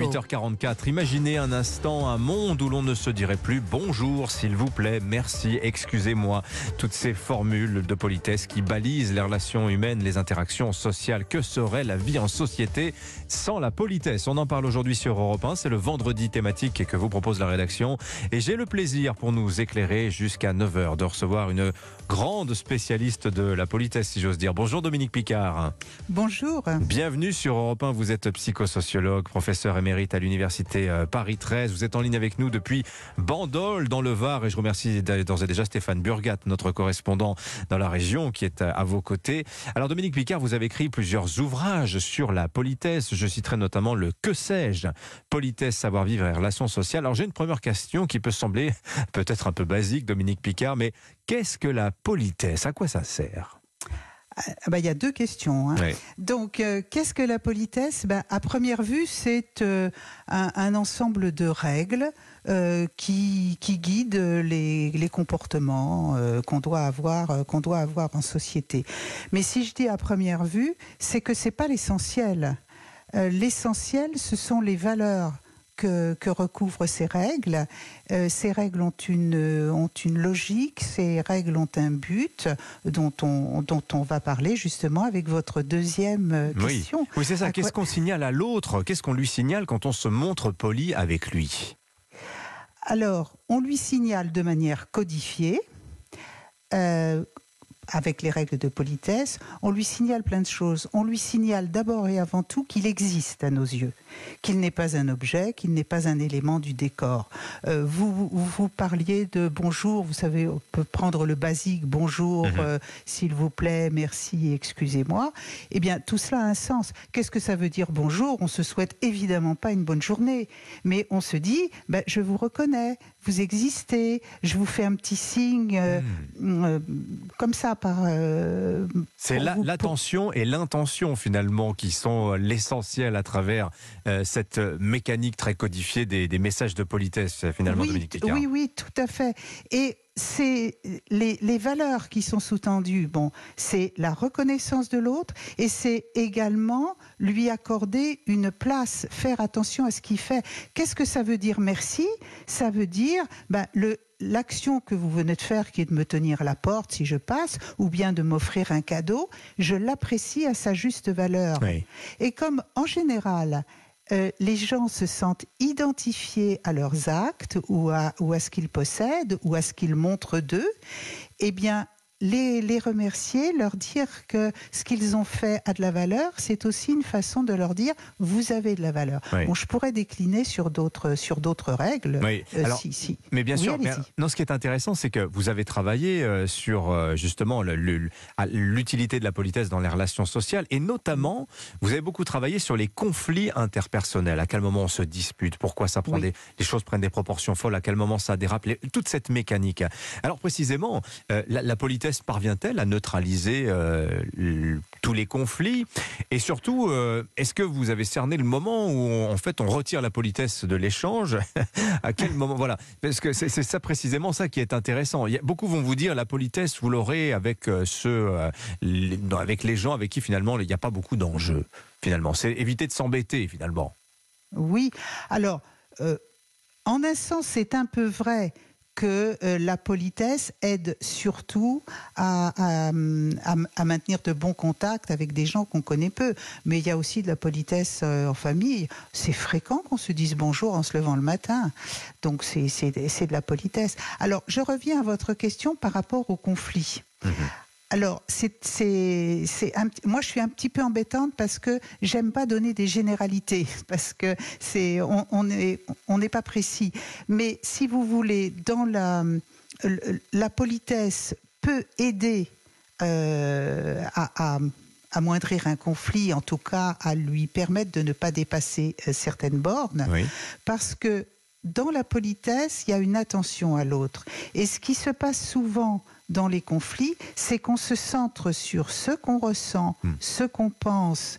8h44. Imaginez un instant un monde où l'on ne se dirait plus bonjour, s'il vous plaît, merci, excusez-moi. Toutes ces formules de politesse qui balisent les relations humaines, les interactions sociales. Que serait la vie en société sans la politesse? On en parle aujourd'hui sur Europe 1. C'est le vendredi thématique que vous propose la rédaction. Et j'ai le plaisir pour nous éclairer jusqu'à 9h de recevoir une grande spécialiste de la politesse, si j'ose dire. Bonjour Dominique Picard. Bonjour. Bienvenue sur Europe 1. Vous êtes psychosociologue, professeur émérite à l'université euh, Paris 13. Vous êtes en ligne avec nous depuis Bandol dans le Var et je remercie d'ores et déjà Stéphane Burgat, notre correspondant dans la région qui est à vos côtés. Alors Dominique Picard, vous avez écrit plusieurs ouvrages sur la politesse. Je citerai notamment le Que sais-je? Politesse, savoir-vivre et relations sociales. Alors j'ai une première question qui peut sembler peut-être un peu basique, Dominique Picard, mais qu'est-ce que la politesse? À quoi ça sert? Bah, il y a deux questions. Hein. Donc, euh, qu'est-ce que la politesse? Bah, À première vue, c'est euh, un, ensemble de règles euh, qui, qui, guident les, les comportements qu'on doit avoir, qu'on doit avoir en société. Mais si je dis à première vue, c'est que c'est pas l'essentiel. l'essentiel, ce sont les valeurs que, recouvrent ces règles. Euh, ces règles ont une, ont une logique, ces règles ont un but dont on, dont on va parler justement avec votre deuxième euh, question. Oui, c'est ça. Qu'est-ce qu'on signale à l'autre? Qu'est-ce qu'on lui signale quand on se montre poli avec lui? Alors, on lui signale de manière codifiée. Euh, avec les règles de politesse, on lui signale plein de choses. On lui signale d'abord et avant tout qu'il existe à nos yeux, qu'il n'est pas un objet, qu'il n'est pas un élément du décor. Euh, vous, vous, parliez de bonjour, vous savez, on peut prendre le basique bonjour, mhm. euh, s'il vous plaît, merci, excusez-moi. Eh bien, tout cela a un sens. Qu'est-ce que ça veut dire bonjour? On se souhaite évidemment pas une bonne journée, mais on se dit, ben, je vous reconnais, vous existez, je vous fais un petit signe euh, hmm. comme ça euh, c'est l'attention et l'intention finalement qui sont euh, l'essentiel à travers euh, cette mécanique très codifiée des, messages de politesse finalement, oui, Dominique Oui, oui, tout à fait. Et c'est les, les, valeurs qui sont sous-tendues. Bon, c'est la reconnaissance de l'autre et c'est également lui accorder une place, faire attention à ce qu'il fait. Qu'est-ce que ça veut dire merci? Ça veut dire ben, le l'action que vous venez de faire, qui est de me tenir la porte si je passe, ou bien de m'offrir un cadeau, je l'apprécie à sa juste valeur. Et comme en général, euh, les gens se sentent identifiés à leurs actes ou à, ou à ce qu'ils possèdent ou à ce qu'ils montrent d'eux, eh bien, les, remercier, leur dire que ce qu'ils ont fait a de la valeur, c'est aussi une façon de leur dire vous avez de la valeur. Bon, je pourrais décliner sur d'autres sur d'autres règles. Oui. Euh, si, Mais bien sûr. non, ce qui est intéressant, c'est que vous avez travaillé euh, sur euh, justement l'utilité de la politesse dans les relations sociales et notamment vous avez beaucoup travaillé sur les conflits interpersonnels. À quel moment on se dispute? Pourquoi ça prend des les choses prennent des proportions folles? À quel moment ça dérape? Toute cette mécanique. Alors précisément, la, la politesse parvient-elle à neutraliser euh, tous les conflits? Et surtout, euh, est-ce que vous avez cerné le moment où, en fait, on retire la politesse de l'échange? À quel moment? Voilà, parce que c'est ça précisément ça qui est intéressant. Il y a, beaucoup vont vous dire la politesse, vous l'aurez avec euh, ceux, avec les gens avec qui finalement il n'y a pas beaucoup d'enjeux. Finalement, c'est éviter de s'embêter finalement. Oui. Alors, en un sens, c'est un peu vrai que euh, la politesse aide surtout à, maintenir de bons contacts avec des gens qu'on connaît peu. Mais il y a aussi de la politesse euh, en famille. C'est fréquent qu'on se dise bonjour en se levant le matin. Donc c'est de la politesse. Alors je reviens à votre question par rapport au conflit. Mhm. Alors, c'est, moi, je suis un petit peu embêtante parce que j'aime pas donner des généralités parce que c'est, on n'est on pas précis. Mais si vous voulez, dans la, la politesse peut aider euh, à, à amoindrir un conflit, en tout cas à lui permettre de ne pas dépasser euh, certaines bornes, parce que dans la politesse, il y a une attention à l'autre. Et ce qui se passe souvent dans les conflits, c'est qu'on se centre sur ce qu'on ressent, hmm. ce qu'on pense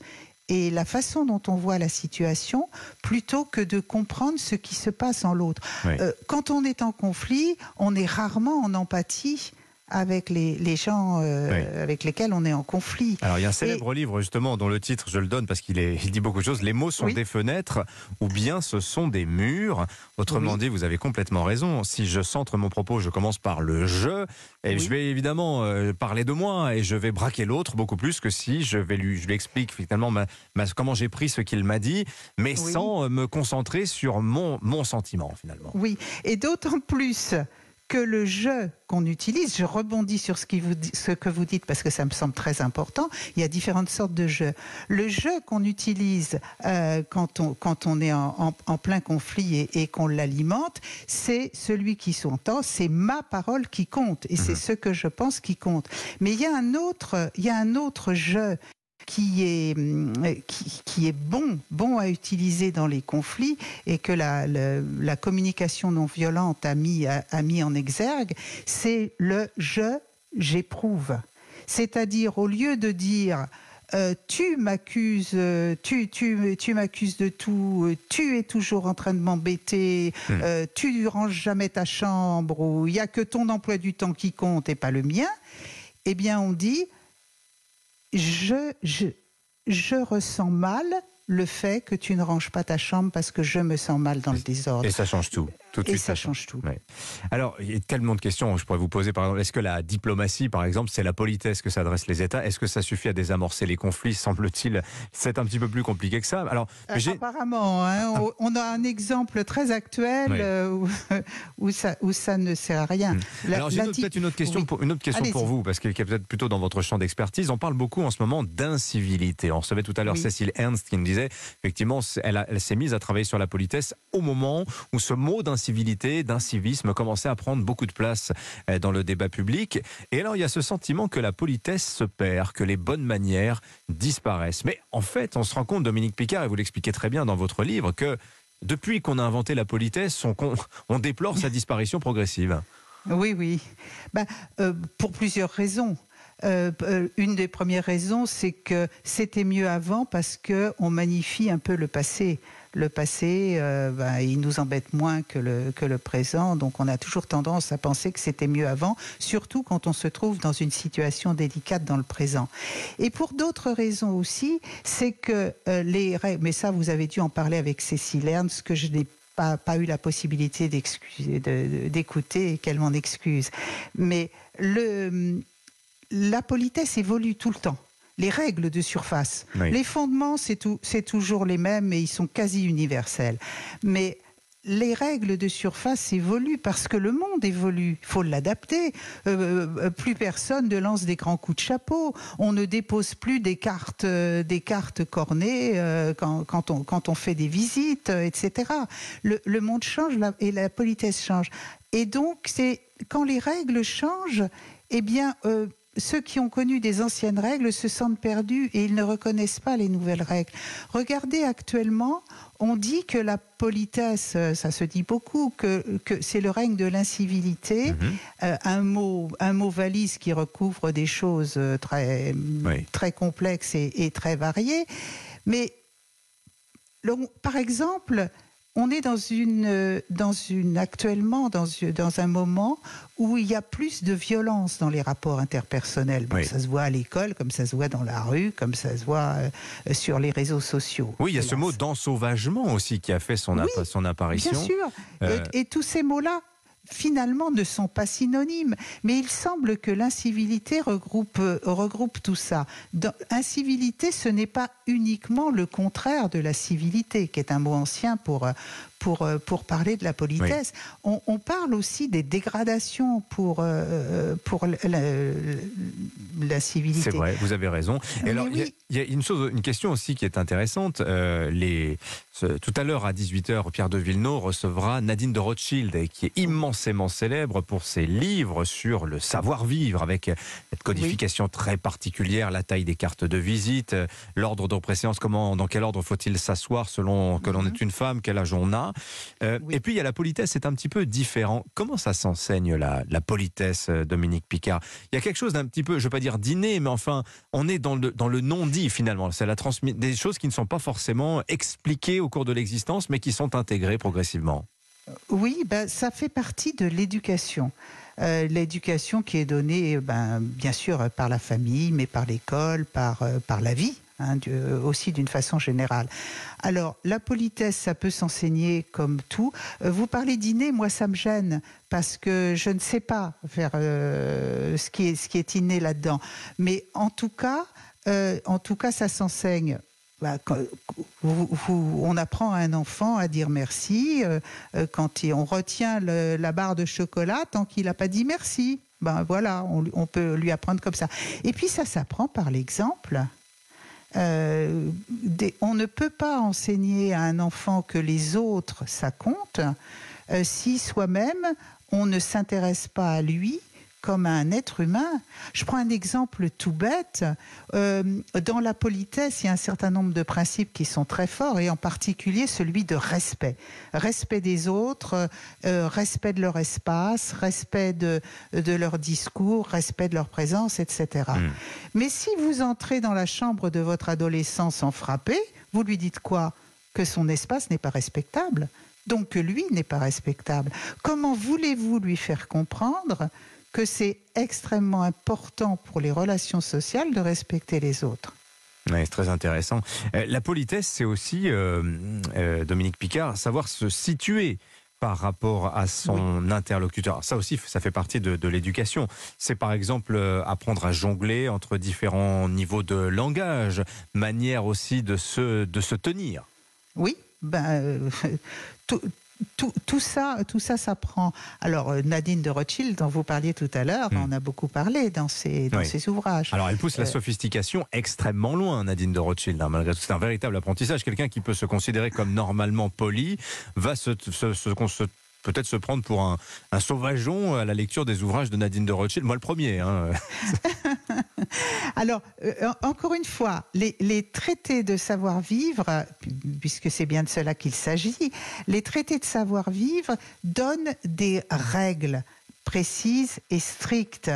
et la façon dont on voit la situation plutôt que de comprendre ce qui se passe en l'autre. Euh, quand on est en conflit, on est rarement en empathie avec les, les gens euh, avec lesquels on est en conflit. Alors il y a un célèbre livre justement dont le titre, je le donne parce qu'il il dit beaucoup de choses, les mots sont des fenêtres ou bien ce sont des murs. Autrement dit, vous avez complètement raison. Si je centre mon propos, je commence par le je et je vais évidemment euh, parler de moi et je vais braquer l'autre beaucoup plus que si je vais lui, je lui explique finalement ma, comment j'ai pris ce qu'il m'a dit, mais sans me concentrer sur mon, mon sentiment finalement. Oui, et d'autant plus que le je qu'on utilise, je rebondis sur ce, qui vous, ce, que vous dites parce que ça me semble très important, il y a différentes sortes de je. Le je qu'on utilise euh, quand, on, quand on est en, plein conflit et, et qu'on l'alimente, c'est celui qui s'entend, c'est ma parole qui compte et c'est mhm. ce que je pense qui compte. Mais il y a un autre, il y a un autre je qui est, euh, qui, est bon, bon à utiliser dans les conflits et que la, la, communication non violente a mis, a, mis en exergue, c'est le je, j'éprouve. C'est-à-dire, au lieu de dire euh, tu m'accuses, euh, tu, tu, tu m'accuses de tout, tu es toujours en train de m'embêter, hmm. tu ne ranges jamais ta chambre, ou il n'y a que ton emploi du temps qui compte et pas le mien, eh bien on dit je, je, ressens mal le fait que tu ne ranges pas ta chambre parce que je me sens mal dans le désordre. Et ça change tout. Tout de et suite, ça, change tout. Alors, il y a tellement de questions. Je pourrais vous poser, par exemple, est-ce que la diplomatie, par exemple, c'est la politesse que s'adressent les États? Est-ce que ça suffit à désamorcer les conflits? Semble-t-il, c'est un petit peu plus compliqué que ça. Alors, euh, apparemment, hein, ah. on a un exemple très actuel euh, où, ça, où ça ne sert à rien. Hmm. Alors, j'ai peut-être une autre question, pour, une autre question pour vous, parce qu'elle est peut-être plutôt dans votre champ d'expertise. On parle beaucoup en ce moment d'incivilité. On recevait tout à l'heure Cécile Ernst qui nous disait, effectivement, elle, s'est mise à travailler sur la politesse au moment où ce mot d'incivilité, civisme commençait à prendre beaucoup de place euh, dans le débat public. Et alors, il y a ce sentiment que la politesse se perd, que les bonnes manières disparaissent. Mais en fait, on se rend compte, Dominique Picard, et vous l'expliquez très bien dans votre livre, que depuis qu'on a inventé la politesse, on, on déplore sa disparition progressive. Oui, oui. Ben, euh, pour plusieurs raisons. Euh, une des premières raisons, c'est que c'était mieux avant parce qu'on magnifie un peu le passé le passé, euh, ben, il nous embête moins que le, que présent. Donc on a toujours tendance à penser que c'était mieux avant, surtout quand on se trouve dans une situation délicate dans le présent. Et pour d'autres raisons aussi, c'est que euh, les mais ça vous avez dû en parler avec Cécile Ernst, que je n'ai pas, pas, eu la possibilité d'écouter et qu'elle m'en excuse. Mais le, la politesse évolue tout le temps les règles de surface. Les fondements, c'est toujours les mêmes et ils sont quasi universels. Mais les règles de surface évoluent parce que le monde évolue. Il faut l'adapter. Euh, euh, plus personne ne lance des grands coups de chapeau. On ne dépose plus des cartes, euh, des cartes cornées quand, on, quand, on, fait des visites, etc. Le, le monde change et la politesse change. Et donc, c'est quand les règles changent, eh bien, ceux qui ont connu des anciennes règles se sentent perdus et ils ne reconnaissent pas les nouvelles règles. Regardez actuellement, on dit que la politesse, ça se dit beaucoup, que, c'est le règne de l'incivilité, mhm. euh, un, mot, un mot valise qui recouvre des choses très, très complexes et, très variées. Mais par exemple, on est dans une, dans une actuellement dans, dans un moment où il y a plus de violence dans les rapports interpersonnels. Ça se voit à l'école, comme ça se voit dans la rue, comme ça se voit euh, sur les réseaux sociaux. Oui, il y a ce mot d'ensauvagement aussi qui a fait son, son apparition. Bien sûr. Euh, et tous ces mots-là finalement ne sont pas synonymes. Mais il semble que l'incivilité regroupe, tout ça. Incivilité, ce n'est pas uniquement le contraire de la civilité, qui est un mot ancien pour, euh, pour, euh, pour parler de la politesse. On, parle aussi des dégradations pour, pour la, civilité. C'est vrai, vous avez raison. alors, il y, a une, chose, une question aussi qui est intéressante. les, tout à l'heure, à 18h, Pierre de Villeneuve recevra Nadine de Rothschild, qui est immensément célèbre pour ses livres sur le savoir-vivre, avec cette codification très particulière, la taille des cartes de visite, l'ordre de préséance, comment, dans quel ordre faut-il s'asseoir selon que l'on est mhm. une femme, quel âge on a? Euh, et puis, il y a la politesse, c'est un petit peu différent. Comment ça s'enseigne, la, la, politesse, euh, Dominique Picard? Il y a quelque chose d'un petit peu, je ne veux pas dire dîner, mais enfin, on est dans le, dans le non-dit, finalement. C'est la des choses qui ne sont pas forcément expliquées au cours de l'existence, mais qui sont intégrées progressivement. Oui, ben, ça fait partie de l'éducation. Euh, l'éducation qui est donnée, ben, bien sûr, par la famille, mais par l'école, par, euh, par la vie. Hein, aussi d'une façon générale. Alors, la politesse, ça peut s'enseigner comme tout. Euh, vous parlez dîner, moi, ça me gêne parce que je ne sais pas faire ce, qui est, ce qui est inné là-dedans. Mais en tout cas, en tout cas, ça s'enseigne bah, on apprend à un enfant à dire merci euh, euh, quand on retient la barre de chocolat tant qu'il n'a pas dit merci. Ben voilà, on, peut lui apprendre comme ça. Et puis ça s'apprend par l'exemple. Euh, on ne peut pas enseigner à un enfant que les autres, ça compte, si soi-même, on ne s'intéresse pas à lui comme un être humain. Je prends un exemple tout bête. Euh, dans la politesse, il y a un certain nombre de principes qui sont très forts, et en particulier celui de respect. Respect des autres, euh, respect de leur espace, respect de, de, leur discours, respect de leur présence, etc. Hmm. Mais si vous entrez dans la chambre de votre adolescent sans frapper, vous lui dites quoi? Que son espace n'est pas respectable. Donc que lui n'est pas respectable. Comment voulez-vous lui faire comprendre que c'est extrêmement important pour les relations sociales de respecter les autres. Oui, c'est très intéressant. Euh, la politesse, c'est aussi, euh, euh, Dominique Picard, savoir se situer par rapport à son interlocuteur. ça aussi, ça fait partie de, l'éducation. C'est par exemple apprendre à jongler entre différents niveaux de langage, manière aussi de se, de se tenir. Oui, ben, tout, tout, ça, tout ça s'apprend. Alors euh, Nadine de Rothschild, dont vous parliez tout à l'heure, hmm. on a beaucoup parlé dans ses, dans ses ouvrages. Alors elle pousse la euh, sophistication extrêmement loin, Nadine de Rothschild. Hein, malgré tout, c'est un véritable apprentissage. Quelqu'un qui peut se considérer comme normalement poli va se, se, se, se peut-être se prendre pour un, sauvageon à la lecture des ouvrages de Nadine de Rothschild. Moi, le premier. Hein. Alors, euh, encore une fois, les, traités de savoir-vivre, puisque c'est bien de cela qu'il s'agit, les traités de savoir-vivre donnent des règles précises et strictes.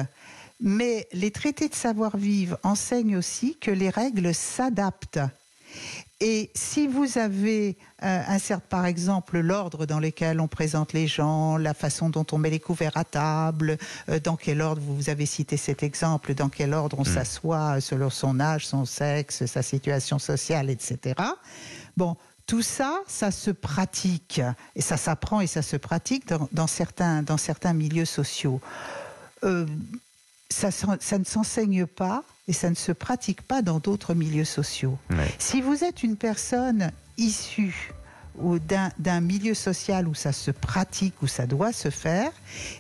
Mais les traités de savoir-vivre enseignent aussi que les règles s'adaptent. Et si vous avez euh, un certain, par exemple, l'ordre dans lequel on présente les gens, la façon dont on met les couverts à table, euh, dans quel ordre, vous avez cité cet exemple, dans quel ordre on hmm. s'assoit selon son âge, son sexe, sa situation sociale, etc. Bon, tout ça, ça se pratique et ça s'apprend et ça se pratique dans, certains, dans certains milieux sociaux. Euh, ça, ça, ne s'enseigne pas et ça ne se pratique pas dans d'autres milieux sociaux. Si vous êtes une personne issue d'un milieu social où ça se pratique, où ça doit se faire,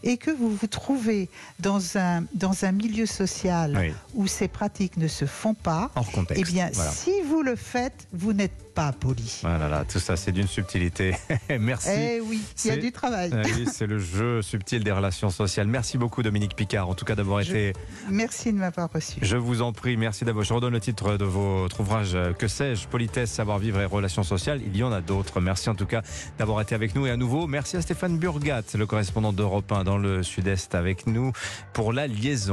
et que vous vous trouvez dans un, dans un milieu social où ces pratiques ne se font pas, eh bien, si vous le faites, vous n'êtes pas poli. Voilà, tout ça, c'est d'une subtilité. Merci. Eh oui, il y a du travail. Eh c'est le jeu subtil des relations sociales. Merci beaucoup, Dominique Picard, en tout cas d'avoir été. Merci de m'avoir reçu. Je vous en prie, merci d'avoir. Je redonne le titre de votre ouvrage Que sais-je Politesse, savoir-vivre et relations sociales. Il y en a d'autres. Merci en tout cas d'avoir été avec nous. Et à nouveau, merci à Stéphane Burgat, le correspondant d'Europe 1 dans le Sud-Est, avec nous pour la liaison.